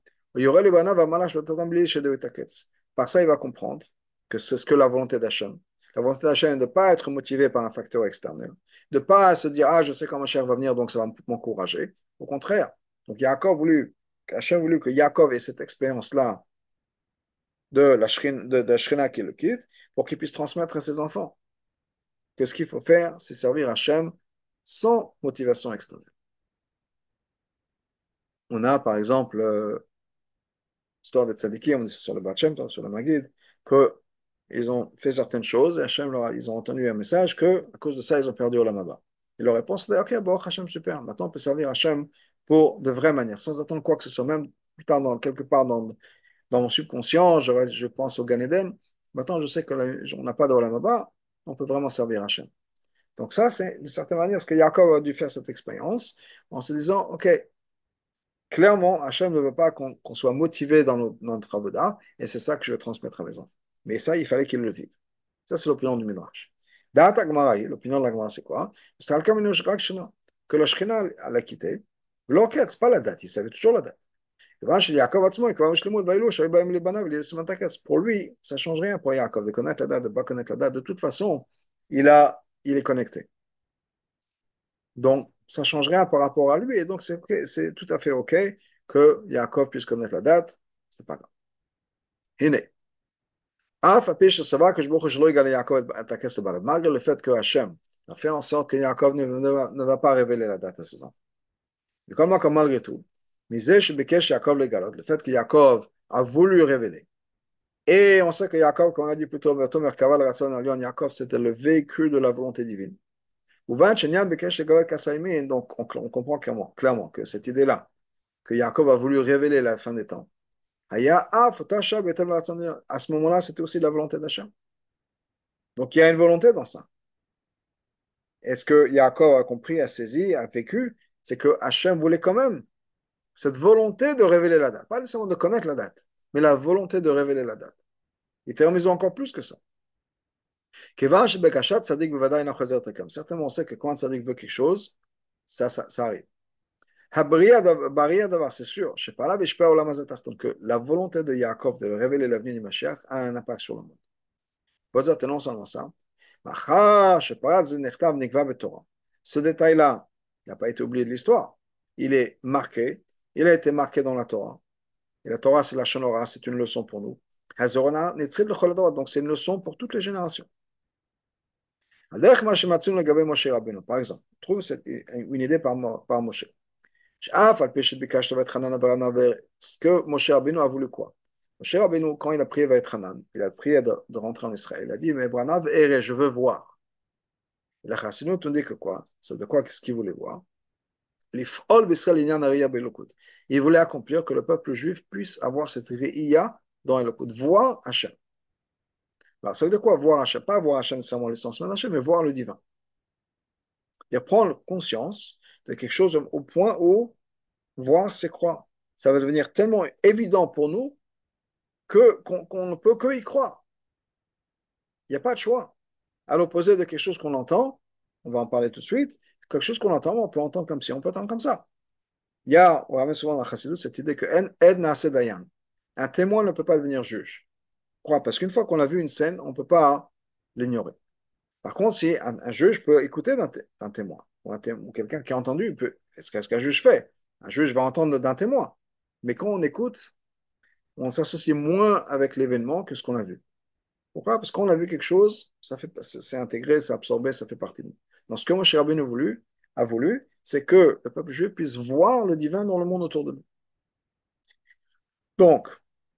par ça, il va comprendre que c'est ce que la volonté d'Hachem. La volonté d'Hachem est de ne pas être motivé par un facteur externe, de ne pas se dire Ah, je sais quand ma chère va venir, donc ça va m'encourager. Au contraire. Donc, Yaakov voulu, voulu que Yaakov ait cette expérience-là de la Shrina qui le quitte pour qu'il puisse transmettre à ses enfants. Que ce qu'il faut faire, c'est servir Hachem sans motivation externe. On a par exemple euh, l'histoire des tzadikim, on dit sur le Bachem, sur le Magid, qu'ils ont fait certaines choses et Hachem leur a, ils ont entendu un message que à cause de ça, ils ont perdu Olamaba. Et leur réponse c'était Ok, bon, Hachem, super, maintenant on peut servir Hachem pour de vraies manières, sans attendre quoi que ce soit, même plus tard, dans, quelque part dans, dans mon subconscient, je, pense au Gan Eden. Maintenant, je sais qu'on n'a pas d'Olamaba, on peut vraiment servir Hachem. Donc ça, c'est d'une certaine manière ce que Jacob a dû faire cette expérience en se disant, OK, clairement, Hachem ne veut pas qu'on soit motivé dans, notre, avoda, et c'est ça que je vais transmettre à mes enfants. Mais ça, il fallait qu'ils le vivent. Ça, c'est l'opinion du Midrash. L'opinion de la c'est quoi? Que le Shekhinah l'a quitté. L'enquête, ce pas la date, il savait toujours la date. Pour lui, ça ne change rien pour Yaakov de connaître la date, de ne pas connaître la date. De toute façon, il, a, il est connecté. Donc, ça ne change rien par rapport à lui. Et donc, c'est c'est tout à fait OK que Yaakov puisse connaître la date. Ce n'est pas grave. Hine. Malgré le fait que Hachem a fait en sorte que Yaakov ne, ne, ne va pas révéler la date à ses enfants. Mais comment, comme malgré tout, le fait que Yaakov a voulu révéler. Et on sait que Yaakov, comme on a dit plus tôt, Yaakov, c'était le véhicule de la volonté divine. Donc, on, comprend clairement, que cette idée-là, que Yaakov a voulu révéler la fin des temps, à ce moment-là, c'était aussi la volonté d'Hachem. Donc, il y a une volonté dans ça. Est-ce que Yaakov a compris, a saisi, a vécu C'est que Hachem voulait quand même cette volonté de révéler la date. Pas nécessairement de connaître la date, mais la volonté de révéler la date. En maison encore plus que ça. Certainement, on sait que quand un Tzadik veut quelque chose, ça, ça, ça arrive. C'est sûr, que la volonté de Yaakov de révéler l'avenir du Mashiach a un impact sur le monde. Non ce détail-là n'a pas été oublié de l'histoire. Il est marqué, il a été marqué dans la Torah. Et la Torah, c'est la Shonora, c'est une leçon pour nous. Donc c'est une leçon pour toutes les générations. Par exemple, on trouve une idée par, par Moshe. Ce que Moshe Rabbeinu a voulu quoi? Moshe Rabbeinu, quand il a prié Hanan, il a prié de, rentrer en Israël, il a dit, mais Branav, je veux voir. Et la Chassidut nous dit que quoi? C'est de quoi? Qu'est-ce qu'il voulait voir? Il voulait accomplir que le peuple juif puisse avoir cette réia dans Elokut, voir Hachem. Alors, ça veut dire quoi voir Hachem? Pas voir Hachem nécessairement l'essence de Hachem, mais voir le divin. Et prendre conscience de quelque chose au point où voir, c'est croire. Ça va devenir tellement évident pour nous que, qu'on, ne peut que y croire. Il n'y a pas de choix. À l'opposé de quelque chose qu'on entend, on va en parler tout de suite, quelque chose qu'on entend, on peut entendre comme si, on peut entendre comme ça. Il y a, on ramène souvent dans la Chassidut cette idée que un témoin ne peut pas devenir juge. Pourquoi? Parce qu'une fois qu'on a vu une scène, on ne peut pas l'ignorer. Par contre, si un, juge peut écouter d'un témoin, ou, quelqu'un qui a entendu, ce qu'un juge fait? Un juge va entendre d'un témoin. Mais quand on écoute, on s'associe moins avec l'événement que ce qu'on a vu. Pourquoi? Parce qu'on a vu quelque chose, ça fait, c'est intégré, c'est absorbé, ça fait partie de nous. Donc, ce que Moshe Rabbeinu a voulu, a voulu c'est que le peuple juif puisse voir le divin dans le monde autour de nous. Donc,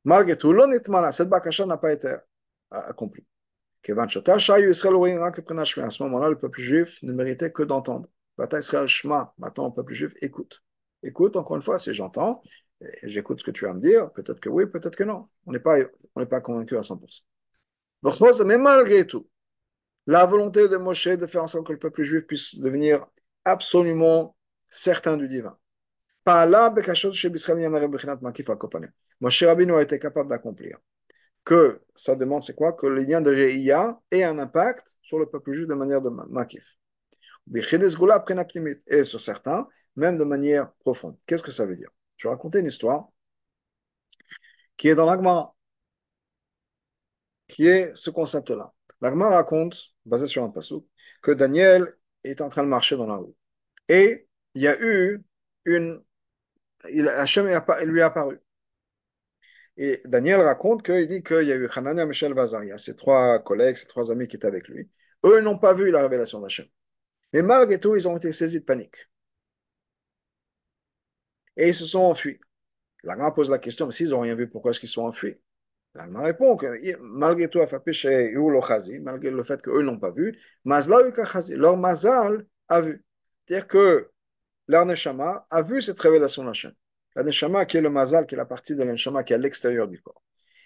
malgré tout, l'honnêtement, cette bakasha n'a pas été accomplie. À ce moment-là, le peuple juif ne méritait que d'entendre. Maintenant, le peuple juif écoute. Écoute, encore une fois, si j'entends, j'écoute ce que tu vas me dire, peut-être que oui, peut-être que non. On n'est pas, on pas convaincu à 100%. Mais malgré tout, la volonté de Moshe de faire en sorte que le peuple juif puisse devenir absolument certain du divin. Moshe Rabbeinu a été capable d'accomplir que ça demande, c'est quoi? Que le lien de Reïa ait un impact sur le peuple juif de manière de makif. Et sur certains, même de manière profonde. Qu'est-ce que ça veut dire? Je vais raconter une histoire qui est dans l'Agmara, qui est ce concept-là. L'Agmara raconte, basé sur un passou, que Daniel est en train de marcher dans la rue. Et il y a eu une. Hachem lui est apparu. Et Daniel raconte qu'il dit qu'il y a eu Hanania, Michel, Vazaria, ses trois collègues, ses trois amis qui étaient avec lui. Eux n'ont pas vu la révélation d'Hachem. Mais malgré tout, ils ont été saisis de panique. Et ils se sont enfuis. L'Agma pose la question, mais s'ils n'ont rien vu, pourquoi est-ce qu'ils sont enfuis? L'Agma répond que malgré tout, malgré le fait qu'eux n'ont pas vu, leur mazal a vu. C'est-à-dire que leur neshama a vu cette révélation d'Hachem. La neshama qui est le mazal, qui est la partie de la qui est à l'extérieur du corps.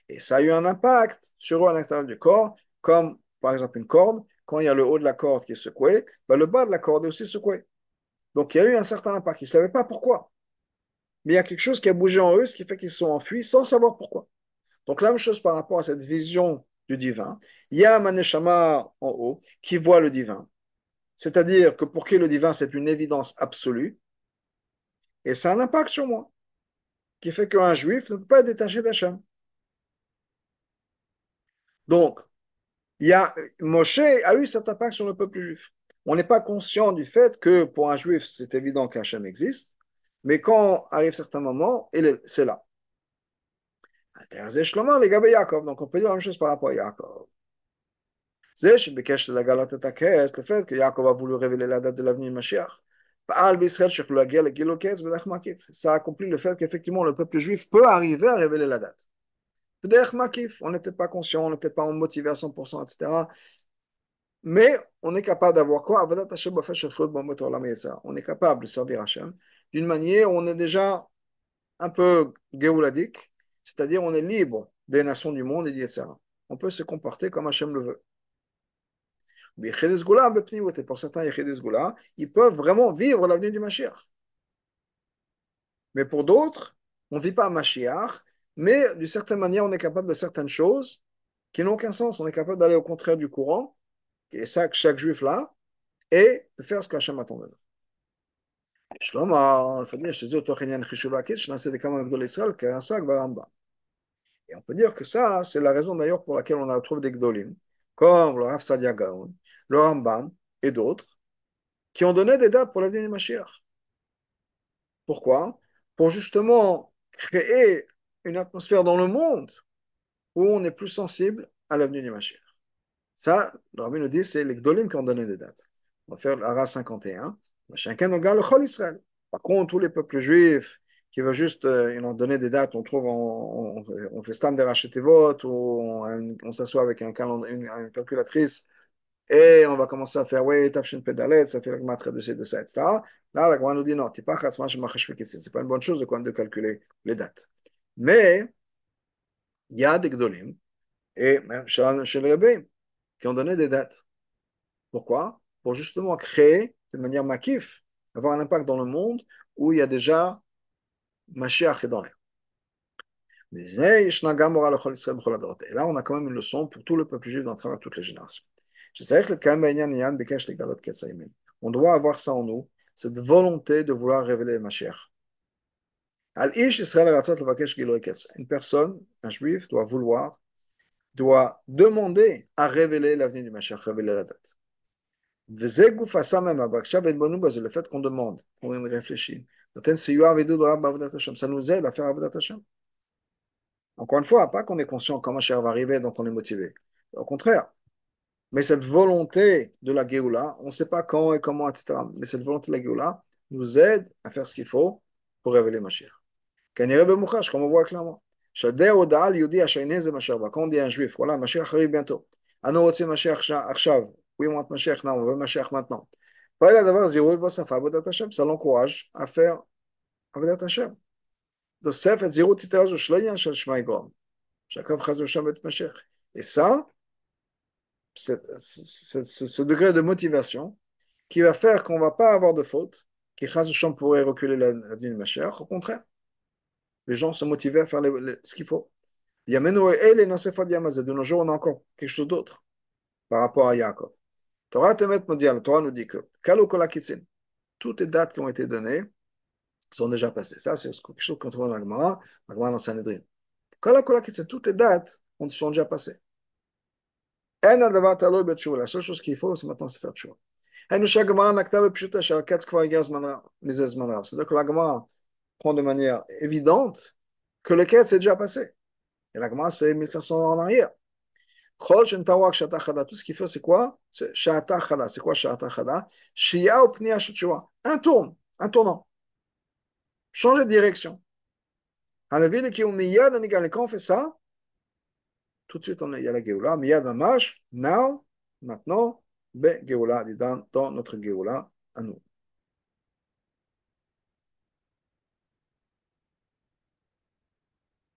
Et ça a eu un impact sur eux à l'intérieur du corps, comme par exemple une corde. Quand il y a le haut de la corde qui est secoué, ben le bas de la corde est aussi secoué. Donc il y a eu un certain impact. Ils ne savaient pas pourquoi. Mais il y a quelque chose qui a bougé en eux, ce qui fait qu'ils se sont enfuis sans savoir pourquoi. Donc la même chose par rapport à cette vision du divin. Il y a maneshama en haut qui voit le divin. C'est-à-dire que pour qui le divin, c'est une évidence absolue. Et ça a un impact sur moi qui fait qu'un juif ne peut pas être détaché d'Hachem. Donc, il y a, Moshe a eu cet impact sur le peuple juif. On n'est pas conscient du fait que pour un juif, c'est évident qu'Hachem existe, mais quand arrive certains moments, c'est là. Donc on peut dire la même chose par rapport à Yaakov. Le fait que Yaakov a voulu révéler la date de l'avenir de Mashiach. Ça accomplit le fait qu'effectivement le peuple juif peut arriver à révéler la date. On n'est peut-être pas conscient, on n'est peut-être pas motivé à 100%, etc. Mais on est capable d'avoir quoi? On est capable de servir Hachem d'une manière où on est déjà un peu géouladique, c'est-à-dire on est libre des nations du monde et etc. On peut se comporter comme Hachem le veut. Pour certains ils peuvent vraiment vivre l'avenir du Mashiach. Mais pour d'autres, on ne vit pas à Mashiach, mais d'une certaine manière, on est capable de certaines choses qui n'ont aucun sens. On est capable d'aller au contraire du courant, et ça, chaque juif là, et de faire ce qu'Hachem attend de nous. Et on peut dire que ça, c'est la raison d'ailleurs pour laquelle on a trouvé des Gdolim, comme le Rav Sadia Gaon, le Rambam et d'autres, qui ont donné des dates pour l'avenir du Mashiach. Pourquoi Pour justement créer une atmosphère dans le monde où on est plus sensible à l'avenir du Mashiach. Ça, le Rabbi nous dit, c'est les Gdolim qui ont donné des dates. On va faire l'Ara 51. Chacun regarde le Chol Israël. Par contre, tous les peuples juifs qui veulent juste euh, ont donné des dates, on trouve, on, on fait stand des votes, ou on, s'assoit avec un une, une, calculatrice et on va commencer à faire, oui, Tafshin Pedalet, ça fait la matre de ces, de ça, etc. Là, la Gemara nous dit non, c'est pas une bonne chose de, calculer les dates. Mais, il y a des Gdolim, et même chez les rabbins, qui ont donné des dates. Pourquoi? Pour justement créer de manière makif, avoir un impact dans le monde où il y a déjà Mashiach dans l'air. Et là, on a quand même une leçon pour tout le peuple juif dans toutes les générations. On doit avoir ça en nous, cette volonté de vouloir révéler Mashiach. Une personne, un juif, doit vouloir, doit demander à révéler l'avenir du Mashiach, révéler la date. Le fait qu'on demande, qu'on vient réfléchir. Ça nous aide à faire Avodat Hashem. Encore une fois, pas qu'on est conscient comment Cher va arriver, donc on est motivé. Au contraire. Mais cette volonté de la Géoula, on ne sait pas quand et comment, etc. Mais cette volonté de la Géoula nous aide à faire ce qu'il faut pour révéler Mashiach. Comme on voit clairement. Quand on dit à un juif, voilà, Mashiach arrive bientôt. Mashiach oui, on veut Mashiach, non, on veut Mashiach maintenant. Pareil, la d'abord, Zéro, Vosafa, Avodat Hashem, ça l'encourage à faire Avodat Hashem. Tosef et Zéro, Titaz, Shloyan, Shel Shema Igrom. Chacun phrase de Shem et Mashiach. Et ça, c'est ce degré de motivation qui va faire qu'on ne va pas avoir de faute, qui Chaz Hashem pourrait reculer la vie de Mashiach, au contraire. Les gens sont motivés à faire les, les, ce qu'il faut. De nos jours, on a encore quelque chose d'autre par rapport à Yaakov. Torah Temet Mondial, Torah nous dit que toutes les dates qui ont été données sont déjà passées. Ça, c'est quelque chose qu'on trouve dans la Gemara, la Gemara dans Sanhedrin. Toutes les dates sont déjà passées. La seule chose qu'il faut, c'est maintenant se faire tchouva. C'est-à-dire que la Gemara prend de manière évidente que le quête s'est déjà passé. Et la Gemara, c'est 1500 ans en arrière. Tout ce qu'il fait, c'est quoi? C'est Shata Chada. C'est quoi Shata Chada Shia ou Pnia Un tourne, un tournant. Changer de direction. Quand on fait ça, tout de suite, on est, il y a la Géoula. Miyad Mamash, now, maintenant, dans notre Géoula à nous.